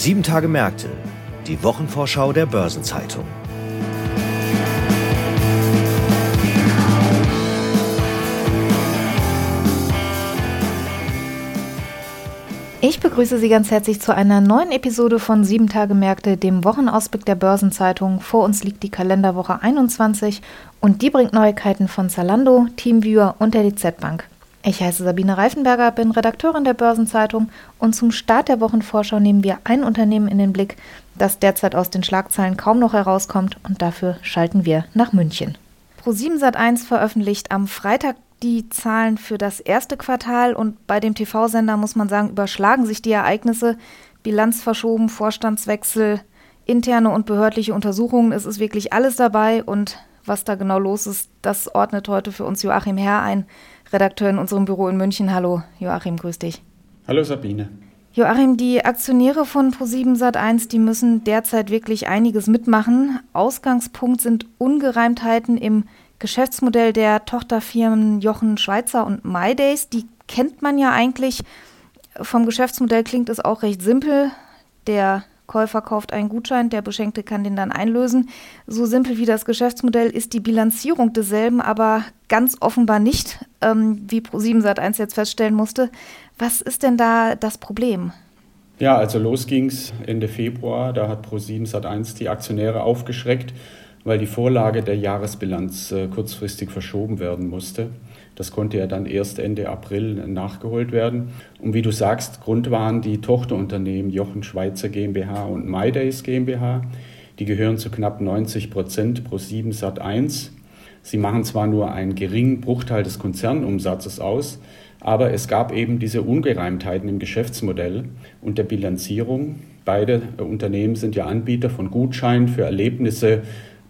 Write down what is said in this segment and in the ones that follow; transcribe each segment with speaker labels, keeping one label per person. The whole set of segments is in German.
Speaker 1: Sieben Tage Märkte, die Wochenvorschau der Börsenzeitung.
Speaker 2: Ich begrüße Sie ganz herzlich zu einer neuen Episode von Sieben Tage Märkte, dem Wochenausblick der Börsenzeitung. Vor uns liegt die Kalenderwoche 21 und die bringt Neuigkeiten von Zalando, Teamviewer und der DZ Bank. Ich heiße Sabine Reifenberger, bin Redakteurin der Börsenzeitung und zum Start der Wochenvorschau nehmen wir ein Unternehmen in den Blick, das derzeit aus den Schlagzeilen kaum noch herauskommt und dafür schalten wir nach München. Pro7 Sat1 veröffentlicht am Freitag die Zahlen für das erste Quartal und bei dem TV-Sender muss man sagen, überschlagen sich die Ereignisse. Bilanz verschoben, Vorstandswechsel, interne und behördliche Untersuchungen. Es ist wirklich alles dabei und was da genau los ist, das ordnet heute für uns Joachim Herr ein, Redakteur in unserem Büro in München. Hallo Joachim, grüß dich.
Speaker 3: Hallo Sabine.
Speaker 2: Joachim, die Aktionäre von Pro7 Sat1, die müssen derzeit wirklich einiges mitmachen. Ausgangspunkt sind Ungereimtheiten im Geschäftsmodell der Tochterfirmen Jochen Schweizer und MyDays. Die kennt man ja eigentlich. Vom Geschäftsmodell klingt es auch recht simpel. Der Käufer kauft einen Gutschein, der Beschenkte kann den dann einlösen. So simpel wie das Geschäftsmodell ist die Bilanzierung desselben, aber ganz offenbar nicht, ähm, wie Pro7 Sat1 jetzt feststellen musste. Was ist denn da das Problem?
Speaker 3: Ja, also los ging's Ende Februar. Da hat Pro7 Sat1 die Aktionäre aufgeschreckt weil die Vorlage der Jahresbilanz äh, kurzfristig verschoben werden musste. Das konnte ja dann erst Ende April nachgeholt werden. Und wie du sagst, Grund waren die Tochterunternehmen Jochen Schweizer GmbH und MyDays GmbH. Die gehören zu knapp 90 Prozent pro 7 Sat 1. Sie machen zwar nur einen geringen Bruchteil des Konzernumsatzes aus, aber es gab eben diese Ungereimtheiten im Geschäftsmodell und der Bilanzierung. Beide Unternehmen sind ja Anbieter von Gutscheinen für Erlebnisse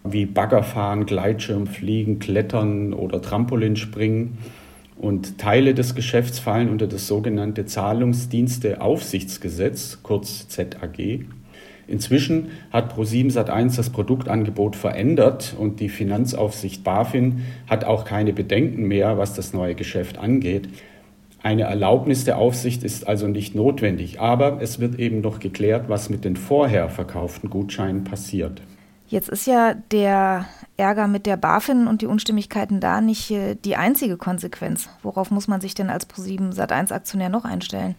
Speaker 3: wie Baggerfahren, Gleitschirmfliegen, Klettern oder Trampolinspringen. Und Teile des Geschäfts fallen unter das sogenannte Zahlungsdiensteaufsichtsgesetz, kurz ZAG. Inzwischen hat Pro7 Sat1 das Produktangebot verändert und die Finanzaufsicht BaFin hat auch keine Bedenken mehr, was das neue Geschäft angeht. Eine Erlaubnis der Aufsicht ist also nicht notwendig, aber es wird eben noch geklärt, was mit den vorher verkauften Gutscheinen passiert.
Speaker 2: Jetzt ist ja der Ärger mit der BaFin und die Unstimmigkeiten da nicht äh, die einzige Konsequenz. Worauf muss man sich denn als ProSieben Sat1 Aktionär noch einstellen?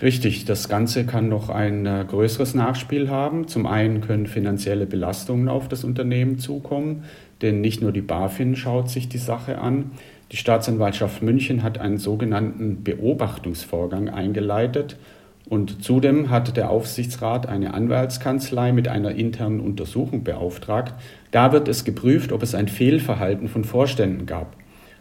Speaker 3: Richtig, das Ganze kann noch ein äh, größeres Nachspiel haben. Zum einen können finanzielle Belastungen auf das Unternehmen zukommen, denn nicht nur die BaFin schaut sich die Sache an. Die Staatsanwaltschaft München hat einen sogenannten Beobachtungsvorgang eingeleitet und zudem hat der Aufsichtsrat eine Anwaltskanzlei mit einer internen Untersuchung beauftragt. Da wird es geprüft, ob es ein Fehlverhalten von Vorständen gab.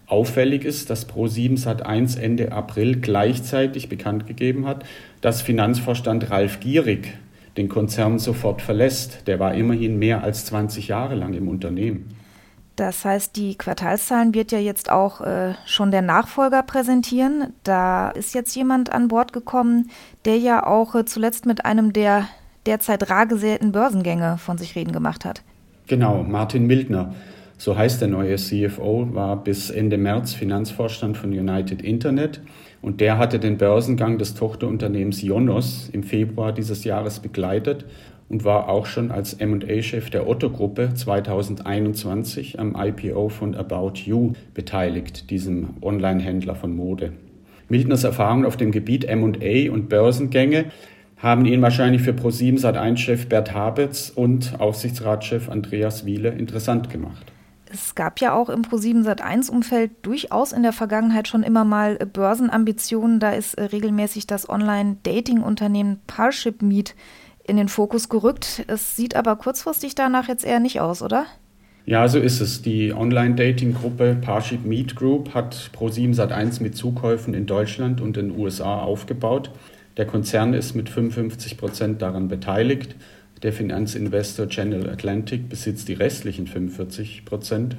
Speaker 3: Auffällig ist, dass Pro7 Sat1 Ende April gleichzeitig bekannt gegeben hat, dass Finanzvorstand Ralf Gierig den Konzern sofort verlässt. Der war immerhin mehr als 20 Jahre lang im Unternehmen.
Speaker 2: Das heißt, die Quartalszahlen wird ja jetzt auch äh, schon der Nachfolger präsentieren. Da ist jetzt jemand an Bord gekommen, der ja auch äh, zuletzt mit einem der derzeit rar gesäten Börsengänge von sich reden gemacht hat.
Speaker 3: Genau, Martin Mildner. So heißt der neue CFO, war bis Ende März Finanzvorstand von United Internet und der hatte den Börsengang des Tochterunternehmens Jonos im Februar dieses Jahres begleitet und war auch schon als MA-Chef der Otto-Gruppe 2021 am IPO von About You beteiligt, diesem Online-Händler von Mode. Mildners Erfahrungen auf dem Gebiet MA und Börsengänge haben ihn wahrscheinlich für ProSieben Sat1-Chef Bert Habetz und Aufsichtsratschef Andreas Wiele interessant gemacht.
Speaker 2: Es gab ja auch im Pro7 Sat1-Umfeld durchaus in der Vergangenheit schon immer mal Börsenambitionen. Da ist äh, regelmäßig das Online-Dating-Unternehmen Parship Meet in den Fokus gerückt. Es sieht aber kurzfristig danach jetzt eher nicht aus, oder?
Speaker 3: Ja, so ist es. Die Online-Dating-Gruppe Parship Meet Group hat Pro7 Sat1 mit Zukäufen in Deutschland und den USA aufgebaut. Der Konzern ist mit 55 Prozent daran beteiligt. Der Finanzinvestor General Atlantic besitzt die restlichen 45 Prozent.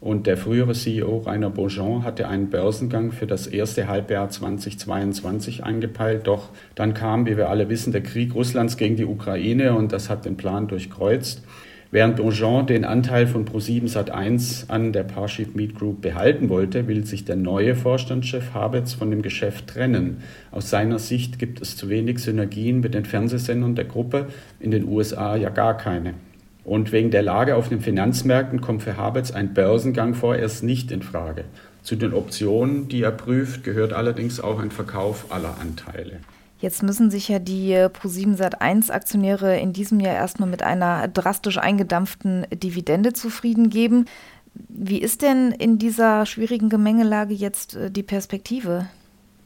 Speaker 3: Und der frühere CEO Rainer Beaujean hatte einen Börsengang für das erste Halbjahr 2022 eingepeilt. Doch dann kam, wie wir alle wissen, der Krieg Russlands gegen die Ukraine und das hat den Plan durchkreuzt. Während Bonjean den Anteil von Pro7 Sat1 an der Parship Meet Group behalten wollte, will sich der neue Vorstandschef Habetz von dem Geschäft trennen. Aus seiner Sicht gibt es zu wenig Synergien mit den Fernsehsendern der Gruppe, in den USA ja gar keine. Und wegen der Lage auf den Finanzmärkten kommt für Habetz ein Börsengang vorerst nicht in Frage. Zu den Optionen, die er prüft, gehört allerdings auch ein Verkauf aller Anteile.
Speaker 2: Jetzt müssen sich ja die Pro7 Sat1 Aktionäre in diesem Jahr erstmal mit einer drastisch eingedampften Dividende zufrieden geben. Wie ist denn in dieser schwierigen Gemengelage jetzt äh, die Perspektive?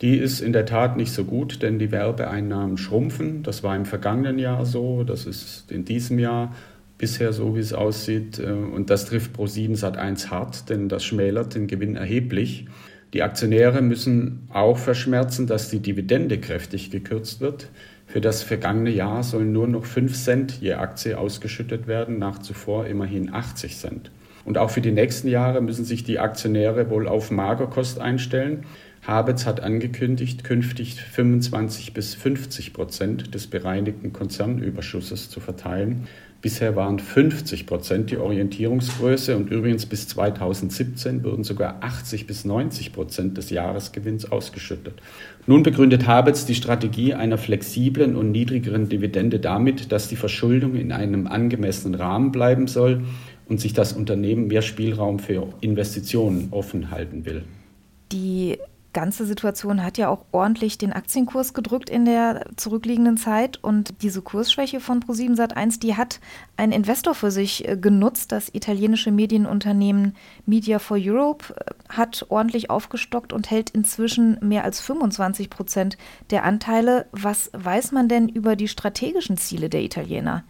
Speaker 3: Die ist in der Tat nicht so gut, denn die Werbeeinnahmen schrumpfen. Das war im vergangenen Jahr so, das ist in diesem Jahr bisher so, wie es aussieht. Äh, und das trifft Pro7 Sat1 hart, denn das schmälert den Gewinn erheblich. Die Aktionäre müssen auch verschmerzen, dass die Dividende kräftig gekürzt wird. Für das vergangene Jahr sollen nur noch 5 Cent je Aktie ausgeschüttet werden, nach zuvor immerhin 80 Cent. Und auch für die nächsten Jahre müssen sich die Aktionäre wohl auf Magerkost einstellen. Habetz hat angekündigt, künftig 25 bis 50 Prozent des bereinigten Konzernüberschusses zu verteilen. Bisher waren 50 Prozent die Orientierungsgröße und übrigens bis 2017 wurden sogar 80 bis 90 Prozent des Jahresgewinns ausgeschüttet. Nun begründet Habetz die Strategie einer flexiblen und niedrigeren Dividende damit, dass die Verschuldung in einem angemessenen Rahmen bleiben soll und sich das Unternehmen mehr Spielraum für Investitionen offen halten will.
Speaker 2: Die ganze Situation hat ja auch ordentlich den Aktienkurs gedrückt in der zurückliegenden Zeit. Und diese Kursschwäche von Pro7 Sat1, die hat ein Investor für sich äh, genutzt. Das italienische Medienunternehmen Media for Europe äh, hat ordentlich aufgestockt und hält inzwischen mehr als 25 Prozent der Anteile. Was weiß man denn über die strategischen Ziele der Italiener?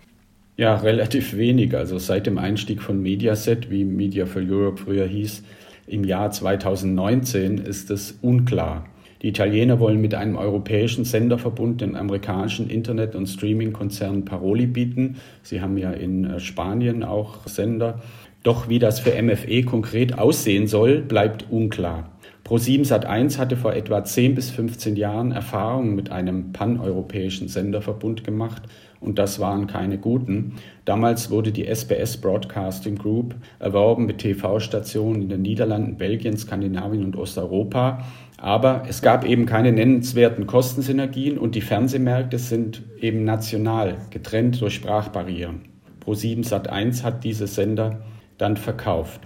Speaker 3: Ja, relativ wenig. Also seit dem Einstieg von Mediaset, wie Media for Europe früher hieß, im Jahr 2019 ist es unklar. Die Italiener wollen mit einem europäischen Senderverbund den amerikanischen Internet- und Streaming-Konzern Paroli bieten. Sie haben ja in äh, Spanien auch Sender. Doch wie das für MFE konkret aussehen soll, bleibt unklar. Pro7 Sat1 hatte vor etwa 10 bis 15 Jahren Erfahrungen mit einem paneuropäischen Senderverbund gemacht und das waren keine guten. Damals wurde die SBS Broadcasting Group erworben mit TV-Stationen in den Niederlanden, Belgien, Skandinavien und Osteuropa. Aber es gab eben keine nennenswerten Kostensynergien und die Fernsehmärkte sind eben national, getrennt durch Sprachbarrieren. Pro7 Sat1 hat diese Sender dann verkauft.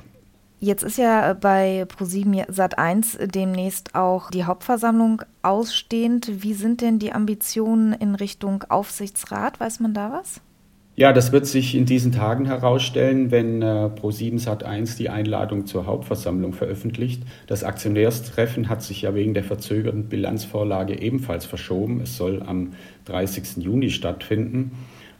Speaker 2: Jetzt ist ja bei ProSieben Sat1 demnächst auch die Hauptversammlung ausstehend. Wie sind denn die Ambitionen in Richtung Aufsichtsrat? Weiß man da was?
Speaker 3: Ja, das wird sich in diesen Tagen herausstellen, wenn äh, Pro7 Sat1 die Einladung zur Hauptversammlung veröffentlicht. Das Aktionärstreffen hat sich ja wegen der verzögerten Bilanzvorlage ebenfalls verschoben. Es soll am 30. Juni stattfinden.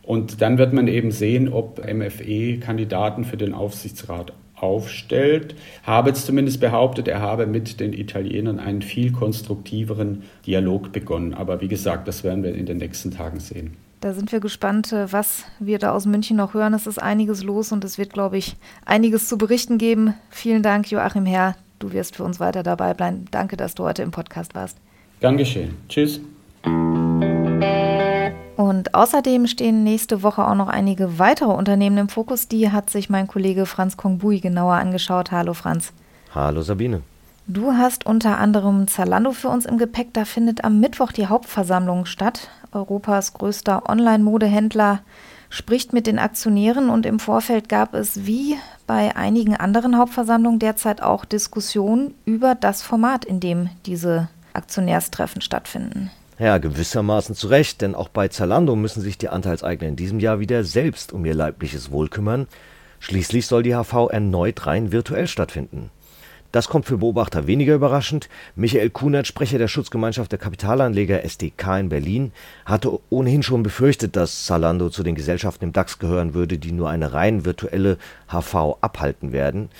Speaker 3: Und dann wird man eben sehen, ob MFE Kandidaten für den Aufsichtsrat aufstellt. Habe es zumindest behauptet, er habe mit den Italienern einen viel konstruktiveren Dialog begonnen. Aber wie gesagt, das werden wir in den nächsten Tagen sehen.
Speaker 2: Da sind wir gespannt, äh, was wir da aus München noch hören. Es ist einiges los und es wird, glaube ich, einiges zu berichten geben. Vielen Dank, Joachim Herr. Du wirst für uns weiter dabei bleiben. Danke, dass du heute im Podcast warst.
Speaker 3: Gern geschehen. Tschüss.
Speaker 2: Und außerdem stehen nächste Woche auch noch einige weitere Unternehmen im Fokus. Die hat sich mein Kollege Franz Kongbui genauer angeschaut. Hallo Franz.
Speaker 4: Hallo Sabine.
Speaker 2: Du hast unter anderem Zalando für uns im Gepäck. Da findet am Mittwoch die Hauptversammlung statt. Europas größter Online-Modehändler spricht mit den Aktionären und im Vorfeld gab es wie bei einigen anderen Hauptversammlungen derzeit auch Diskussionen über das Format, in dem diese Aktionärstreffen stattfinden.
Speaker 4: Ja, gewissermaßen zu Recht, denn auch bei Zalando müssen sich die Anteilseigner in diesem Jahr wieder selbst um ihr leibliches Wohl kümmern. Schließlich soll die HV erneut rein virtuell stattfinden. Das kommt für Beobachter weniger überraschend. Michael Kunert, Sprecher der Schutzgemeinschaft der Kapitalanleger SDK in Berlin, hatte ohnehin schon befürchtet, dass Zalando zu den Gesellschaften im DAX gehören würde, die nur eine rein virtuelle HV abhalten werden.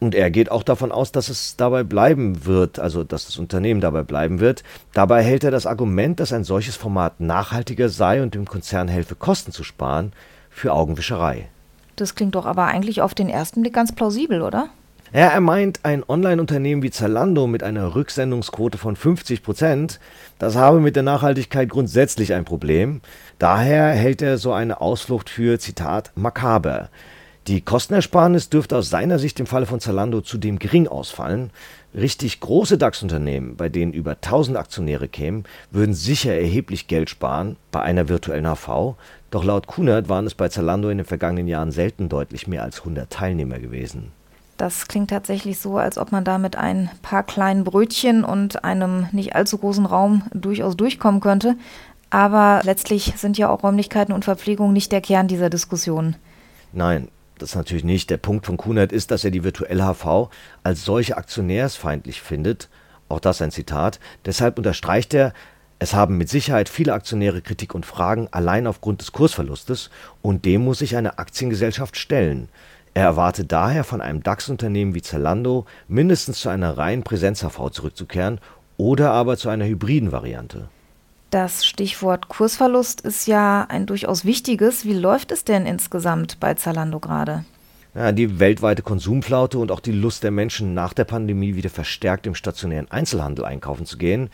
Speaker 4: Und er geht auch davon aus, dass es dabei bleiben wird, also dass das Unternehmen dabei bleiben wird. Dabei hält er das Argument, dass ein solches Format nachhaltiger sei und dem Konzern helfe, Kosten zu sparen, für Augenwischerei.
Speaker 2: Das klingt doch aber eigentlich auf den ersten Blick ganz plausibel, oder?
Speaker 4: Ja, er meint, ein Online-Unternehmen wie Zalando mit einer Rücksendungsquote von 50 Prozent, das habe mit der Nachhaltigkeit grundsätzlich ein Problem. Daher hält er so eine Ausflucht für, Zitat, makaber. Die Kostenersparnis dürfte aus seiner Sicht im Falle von Zalando zudem gering ausfallen. Richtig große DAX-Unternehmen, bei denen über 1000 Aktionäre kämen, würden sicher erheblich Geld sparen bei einer virtuellen HV. Doch laut Kunert waren es bei Zalando in den vergangenen Jahren selten deutlich mehr als 100 Teilnehmer gewesen.
Speaker 2: Das klingt tatsächlich so, als ob man da mit ein paar kleinen Brötchen und einem nicht allzu großen Raum durchaus durchkommen könnte. Aber letztlich sind ja auch Räumlichkeiten und Verpflegung nicht der Kern dieser Diskussion.
Speaker 4: Nein, das ist natürlich nicht. Der Punkt von Kunert ist, dass er die virtuelle HV als solche aktionärsfeindlich findet. Auch das ein Zitat. Deshalb unterstreicht er, es haben mit Sicherheit viele Aktionäre Kritik und Fragen allein aufgrund des Kursverlustes und dem muss sich eine Aktiengesellschaft stellen. Er erwartet daher von einem DAX-Unternehmen wie Zalando mindestens zu einer reinen Präsenz-HV zurückzukehren oder aber zu einer hybriden Variante.
Speaker 2: Das Stichwort Kursverlust ist ja ein durchaus wichtiges. Wie läuft es denn insgesamt bei Zalando gerade?
Speaker 4: Ja, die weltweite Konsumflaute und auch die Lust der Menschen nach der Pandemie wieder verstärkt im stationären Einzelhandel einkaufen zu gehen,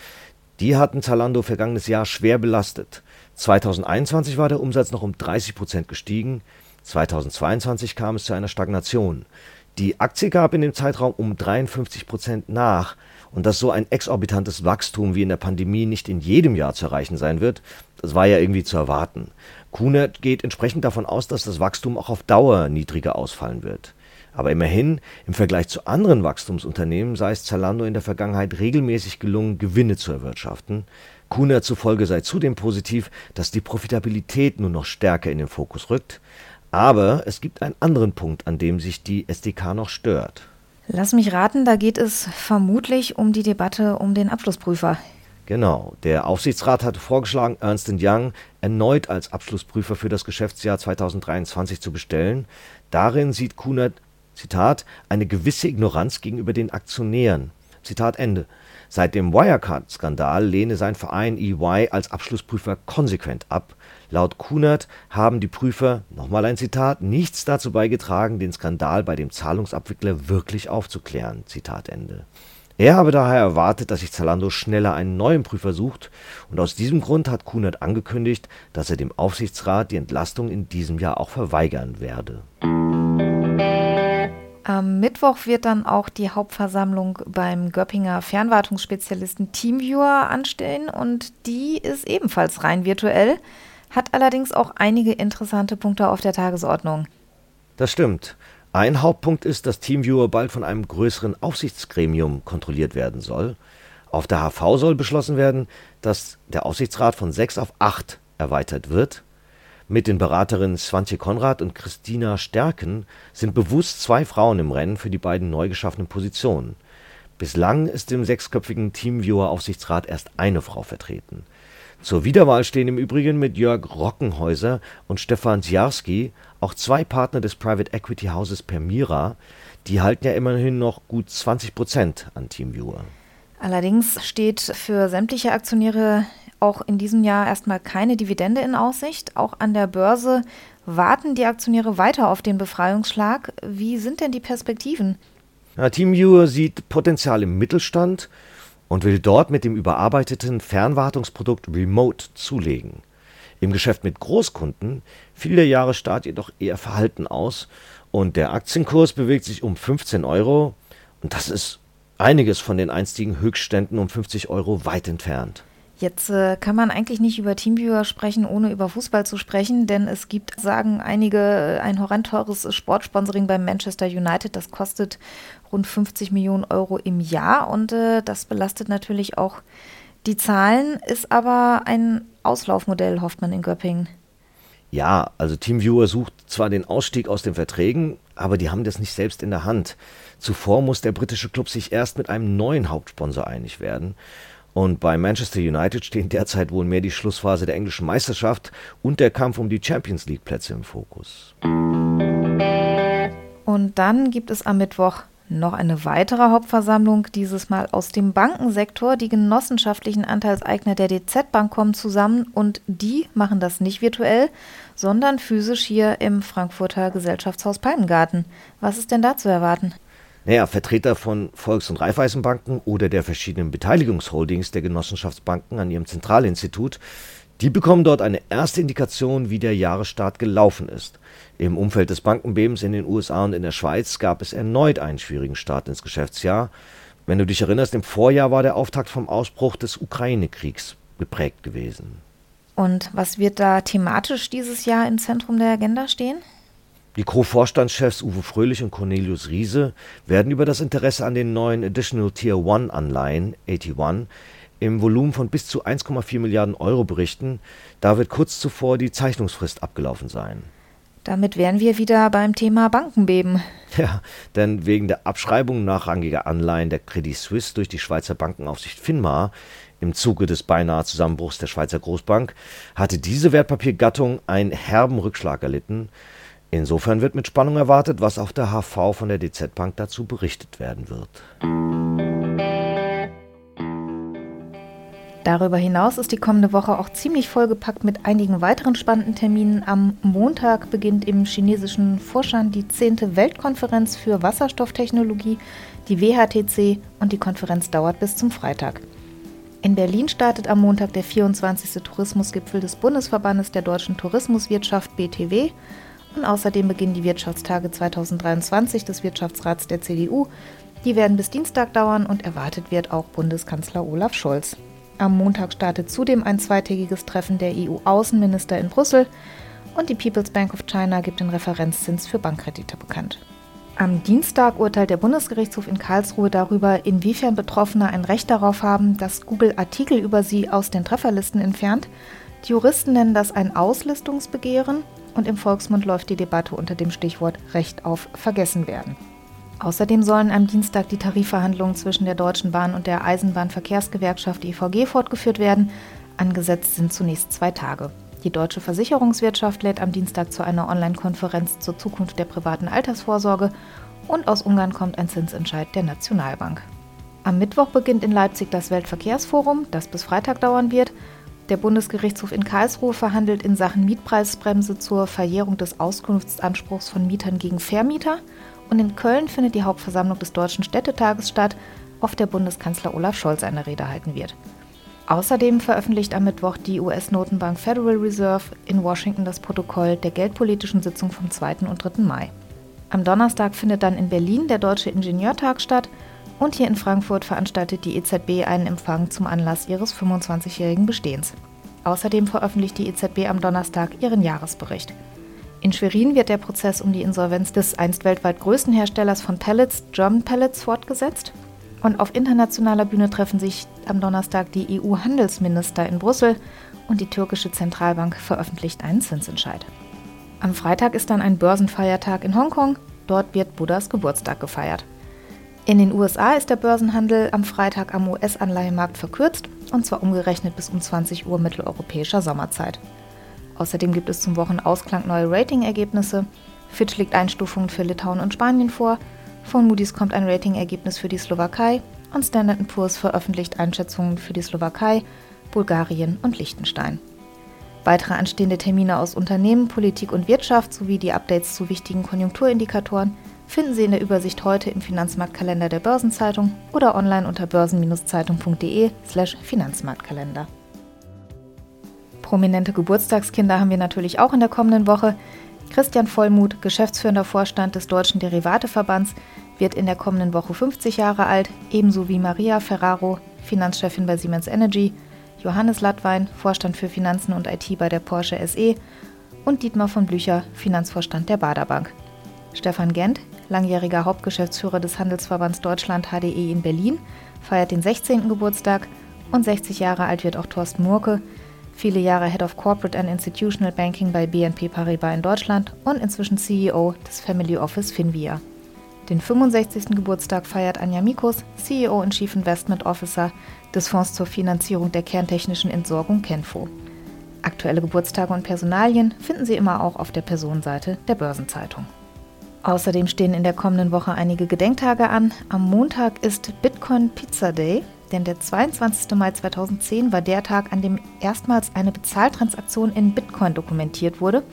Speaker 4: die hatten Zalando vergangenes Jahr schwer belastet. 2021 war der Umsatz noch um 30 Prozent gestiegen, 2022 kam es zu einer Stagnation. Die Aktie gab in dem Zeitraum um 53 Prozent nach. Und dass so ein exorbitantes Wachstum wie in der Pandemie nicht in jedem Jahr zu erreichen sein wird, das war ja irgendwie zu erwarten. Kunert geht entsprechend davon aus, dass das Wachstum auch auf Dauer niedriger ausfallen wird. Aber immerhin, im Vergleich zu anderen Wachstumsunternehmen sei es Zalando in der Vergangenheit regelmäßig gelungen, Gewinne zu erwirtschaften. Kunert zufolge sei zudem positiv, dass die Profitabilität nun noch stärker in den Fokus rückt. Aber es gibt einen anderen Punkt, an dem sich die SDK noch stört.
Speaker 2: Lass mich raten, da geht es vermutlich um die Debatte um den Abschlussprüfer.
Speaker 4: Genau, der Aufsichtsrat hatte vorgeschlagen, Ernst Young erneut als Abschlussprüfer für das Geschäftsjahr 2023 zu bestellen. Darin sieht Kunert, Zitat, eine gewisse Ignoranz gegenüber den Aktionären. Zitat Ende. Seit dem Wirecard-Skandal lehne sein Verein EY als Abschlussprüfer konsequent ab. Laut Kunert haben die Prüfer, nochmal ein Zitat, nichts dazu beigetragen, den Skandal bei dem Zahlungsabwickler wirklich aufzuklären. Zitat Ende. Er habe daher erwartet, dass sich Zalando schneller einen neuen Prüfer sucht und aus diesem Grund hat Kunert angekündigt, dass er dem Aufsichtsrat die Entlastung in diesem Jahr auch verweigern werde.
Speaker 2: Am Mittwoch wird dann auch die Hauptversammlung beim Göppinger Fernwartungsspezialisten Teamviewer anstehen und die ist ebenfalls rein virtuell hat allerdings auch einige interessante Punkte auf der Tagesordnung.
Speaker 4: Das stimmt. Ein Hauptpunkt ist, dass TeamViewer bald von einem größeren Aufsichtsgremium kontrolliert werden soll. Auf der HV soll beschlossen werden, dass der Aufsichtsrat von sechs auf acht erweitert wird. Mit den Beraterinnen Swantje Konrad und Christina Stärken sind bewusst zwei Frauen im Rennen für die beiden neu geschaffenen Positionen. Bislang ist im sechsköpfigen TeamViewer-Aufsichtsrat erst eine Frau vertreten. Zur Wiederwahl stehen im Übrigen mit Jörg Rockenhäuser und Stefan Zjarski auch zwei Partner des Private Equity Hauses Permira. Die halten ja immerhin noch gut 20 Prozent an TeamViewer.
Speaker 2: Allerdings steht für sämtliche Aktionäre auch in diesem Jahr erstmal keine Dividende in Aussicht. Auch an der Börse warten die Aktionäre weiter auf den Befreiungsschlag. Wie sind denn die Perspektiven?
Speaker 4: Ja, TeamViewer sieht Potenzial im Mittelstand und will dort mit dem überarbeiteten Fernwartungsprodukt Remote zulegen. Im Geschäft mit Großkunden fiel der Jahresstart jedoch eher verhalten aus und der Aktienkurs bewegt sich um 15 Euro und das ist einiges von den einstigen Höchstständen um 50 Euro weit entfernt.
Speaker 2: Jetzt äh, kann man eigentlich nicht über Teamviewer sprechen, ohne über Fußball zu sprechen, denn es gibt, sagen einige, ein horrend teures Sportsponsoring beim Manchester United. Das kostet rund 50 Millionen Euro im Jahr und äh, das belastet natürlich auch die Zahlen, ist aber ein Auslaufmodell, hofft man in Göppingen.
Speaker 4: Ja, also Teamviewer sucht zwar den Ausstieg aus den Verträgen, aber die haben das nicht selbst in der Hand. Zuvor muss der britische Club sich erst mit einem neuen Hauptsponsor einig werden. Und bei Manchester United stehen derzeit wohl mehr die Schlussphase der englischen Meisterschaft und der Kampf um die Champions League Plätze im Fokus.
Speaker 2: Und dann gibt es am Mittwoch noch eine weitere Hauptversammlung, dieses Mal aus dem Bankensektor. Die genossenschaftlichen Anteilseigner der DZ Bank kommen zusammen und die machen das nicht virtuell, sondern physisch hier im Frankfurter Gesellschaftshaus Palmengarten. Was ist denn da zu erwarten?
Speaker 4: Naja, Vertreter von Volks- und Raiffeisenbanken oder der verschiedenen Beteiligungsholdings der Genossenschaftsbanken an ihrem Zentralinstitut, die bekommen dort eine erste Indikation, wie der Jahresstart gelaufen ist. Im Umfeld des Bankenbebens in den USA und in der Schweiz gab es erneut einen schwierigen Start ins Geschäftsjahr. Wenn du dich erinnerst, im Vorjahr war der Auftakt vom Ausbruch des Ukraine-Kriegs geprägt gewesen.
Speaker 2: Und was wird da thematisch dieses Jahr im Zentrum der Agenda stehen?
Speaker 4: Die Co-Vorstandschefs Uwe Fröhlich und Cornelius Riese werden über das Interesse an den neuen Additional Tier 1 Anleihen, AT1, im Volumen von bis zu 1,4 Milliarden Euro berichten. Da wird kurz zuvor die Zeichnungsfrist abgelaufen sein.
Speaker 2: Damit wären wir wieder beim Thema Bankenbeben.
Speaker 4: Ja, denn wegen der Abschreibung nachrangiger Anleihen der Credit Suisse durch die Schweizer Bankenaufsicht FINMA im Zuge des beinahe Zusammenbruchs der Schweizer Großbank hatte diese Wertpapiergattung einen herben Rückschlag erlitten. Insofern wird mit Spannung erwartet, was auf der HV von der DZ Bank dazu berichtet werden wird.
Speaker 2: Darüber hinaus ist die kommende Woche auch ziemlich vollgepackt mit einigen weiteren spannenden Terminen. Am Montag beginnt im chinesischen Foshan die 10. Weltkonferenz für Wasserstofftechnologie, die WHTC, und die Konferenz dauert bis zum Freitag. In Berlin startet am Montag der 24. Tourismusgipfel des Bundesverbandes der deutschen Tourismuswirtschaft BTW und außerdem beginnen die Wirtschaftstage 2023 des Wirtschaftsrats der CDU. Die werden bis Dienstag dauern und erwartet wird auch Bundeskanzler Olaf Scholz. Am Montag startet zudem ein zweitägiges Treffen der EU-Außenminister in Brüssel und die People's Bank of China gibt den Referenzzins für Bankkredite bekannt. Am Dienstag urteilt der Bundesgerichtshof in Karlsruhe darüber, inwiefern Betroffene ein Recht darauf haben, dass Google Artikel über sie aus den Trefferlisten entfernt. Die Juristen nennen das ein Auslistungsbegehren und im Volksmund läuft die Debatte unter dem Stichwort Recht auf Vergessen werden. Außerdem sollen am Dienstag die Tarifverhandlungen zwischen der Deutschen Bahn und der Eisenbahnverkehrsgewerkschaft EVG fortgeführt werden. Angesetzt sind zunächst zwei Tage. Die deutsche Versicherungswirtschaft lädt am Dienstag zu einer Online-Konferenz zur Zukunft der privaten Altersvorsorge und aus Ungarn kommt ein Zinsentscheid der Nationalbank. Am Mittwoch beginnt in Leipzig das Weltverkehrsforum, das bis Freitag dauern wird. Der Bundesgerichtshof in Karlsruhe verhandelt in Sachen Mietpreisbremse zur Verjährung des Auskunftsanspruchs von Mietern gegen Vermieter – und in Köln findet die Hauptversammlung des Deutschen Städtetages statt, auf der Bundeskanzler Olaf Scholz eine Rede halten wird. Außerdem veröffentlicht am Mittwoch die US-Notenbank Federal Reserve in Washington das Protokoll der geldpolitischen Sitzung vom 2. und 3. Mai. Am Donnerstag findet dann in Berlin der Deutsche Ingenieurtag statt und hier in Frankfurt veranstaltet die EZB einen Empfang zum Anlass ihres 25-jährigen Bestehens. Außerdem veröffentlicht die EZB am Donnerstag ihren Jahresbericht. In Schwerin wird der Prozess um die Insolvenz des einst weltweit größten Herstellers von Pellets, German Pellets, fortgesetzt. Und auf internationaler Bühne treffen sich am Donnerstag die EU-Handelsminister in Brüssel und die türkische Zentralbank veröffentlicht einen Zinsentscheid. Am Freitag ist dann ein Börsenfeiertag in Hongkong. Dort wird Buddhas Geburtstag gefeiert. In den USA ist der Börsenhandel am Freitag am US-Anleihemarkt verkürzt und zwar umgerechnet bis um 20 Uhr mitteleuropäischer Sommerzeit. Außerdem gibt es zum Wochenausklang neue Ratingergebnisse. Fitch legt Einstufungen für Litauen und Spanien vor. Von Moody's kommt ein Ratingergebnis für die Slowakei und Standard Poor's veröffentlicht Einschätzungen für die Slowakei, Bulgarien und Liechtenstein. Weitere anstehende Termine aus Unternehmen, Politik und Wirtschaft sowie die Updates zu wichtigen Konjunkturindikatoren finden Sie in der Übersicht heute im Finanzmarktkalender der Börsenzeitung oder online unter börsen-zeitung.de/finanzmarktkalender. Prominente Geburtstagskinder haben wir natürlich auch in der kommenden Woche. Christian Vollmuth, geschäftsführender Vorstand des Deutschen Derivateverbands, wird in der kommenden Woche 50 Jahre alt, ebenso wie Maria Ferraro, Finanzchefin bei Siemens Energy, Johannes Lattwein, Vorstand für Finanzen und IT bei der Porsche SE und Dietmar von Blücher, Finanzvorstand der Baderbank. Stefan Gent, langjähriger Hauptgeschäftsführer des Handelsverbands Deutschland HDE in Berlin, feiert den 16. Geburtstag und 60 Jahre alt wird auch Thorsten Murke, viele Jahre Head of Corporate and Institutional Banking bei BNP Paribas in Deutschland und inzwischen CEO des Family Office Finvia. Den 65. Geburtstag feiert Anja Mikus, CEO und Chief Investment Officer des Fonds zur Finanzierung der kerntechnischen Entsorgung Kenfo. Aktuelle Geburtstage und Personalien finden Sie immer auch auf der Personenseite der Börsenzeitung. Außerdem stehen in der kommenden Woche einige Gedenktage an. Am Montag ist Bitcoin Pizza Day denn der 22. Mai 2010 war der Tag, an dem erstmals eine Bezahltransaktion in Bitcoin dokumentiert wurde.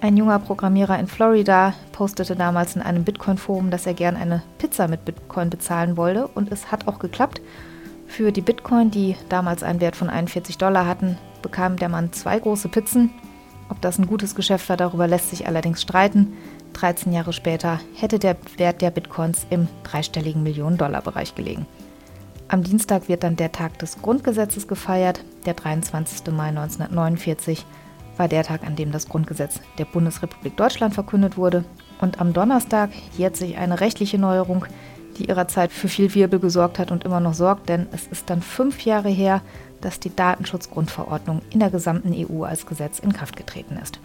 Speaker 2: Ein junger Programmierer in Florida postete damals in einem Bitcoin-Forum, dass er gern eine Pizza mit Bitcoin bezahlen wollte und es hat auch geklappt. Für die Bitcoin, die damals einen Wert von 41 Dollar hatten, bekam der Mann zwei große Pizzen. Ob das ein gutes Geschäft war, darüber lässt sich allerdings streiten. 13 Jahre später hätte der Wert der Bitcoins im dreistelligen Millionen-Dollar-Bereich gelegen. Am Dienstag wird dann der Tag des Grundgesetzes gefeiert, der 23. Mai 1949 war der Tag, an dem das Grundgesetz der Bundesrepublik Deutschland verkündet wurde. Und am Donnerstag jährt sich eine rechtliche Neuerung, die ihrer Zeit für viel Wirbel gesorgt hat und immer noch sorgt, denn es ist dann fünf Jahre her, dass die Datenschutzgrundverordnung in der gesamten EU als Gesetz in Kraft getreten ist.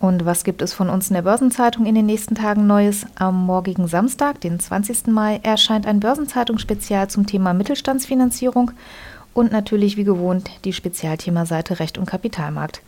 Speaker 2: Und was gibt es von uns in der Börsenzeitung in den nächsten Tagen Neues? Am morgigen Samstag, den 20. Mai, erscheint ein Börsenzeitungsspezial zum Thema Mittelstandsfinanzierung und natürlich wie gewohnt die Spezialthemaseite Recht und Kapitalmarkt.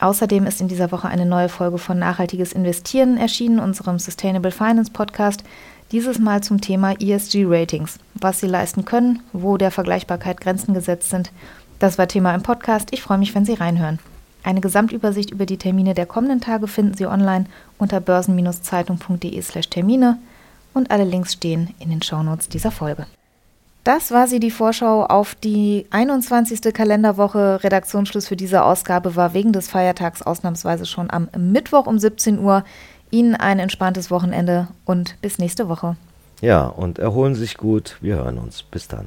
Speaker 2: Außerdem ist in dieser Woche eine neue Folge von Nachhaltiges Investieren erschienen, unserem Sustainable Finance Podcast. Dieses Mal zum Thema ESG Ratings, was sie leisten können, wo der Vergleichbarkeit Grenzen gesetzt sind. Das war Thema im Podcast. Ich freue mich, wenn Sie reinhören. Eine Gesamtübersicht über die Termine der kommenden Tage finden Sie online unter börsen-zeitung.de/termine und alle Links stehen in den Shownotes dieser Folge. Das war sie, die Vorschau auf die 21. Kalenderwoche. Redaktionsschluss für diese Ausgabe war wegen des Feiertags ausnahmsweise schon am Mittwoch um 17 Uhr. Ihnen ein entspanntes Wochenende und bis nächste Woche.
Speaker 4: Ja, und erholen sich gut. Wir hören uns. Bis dann.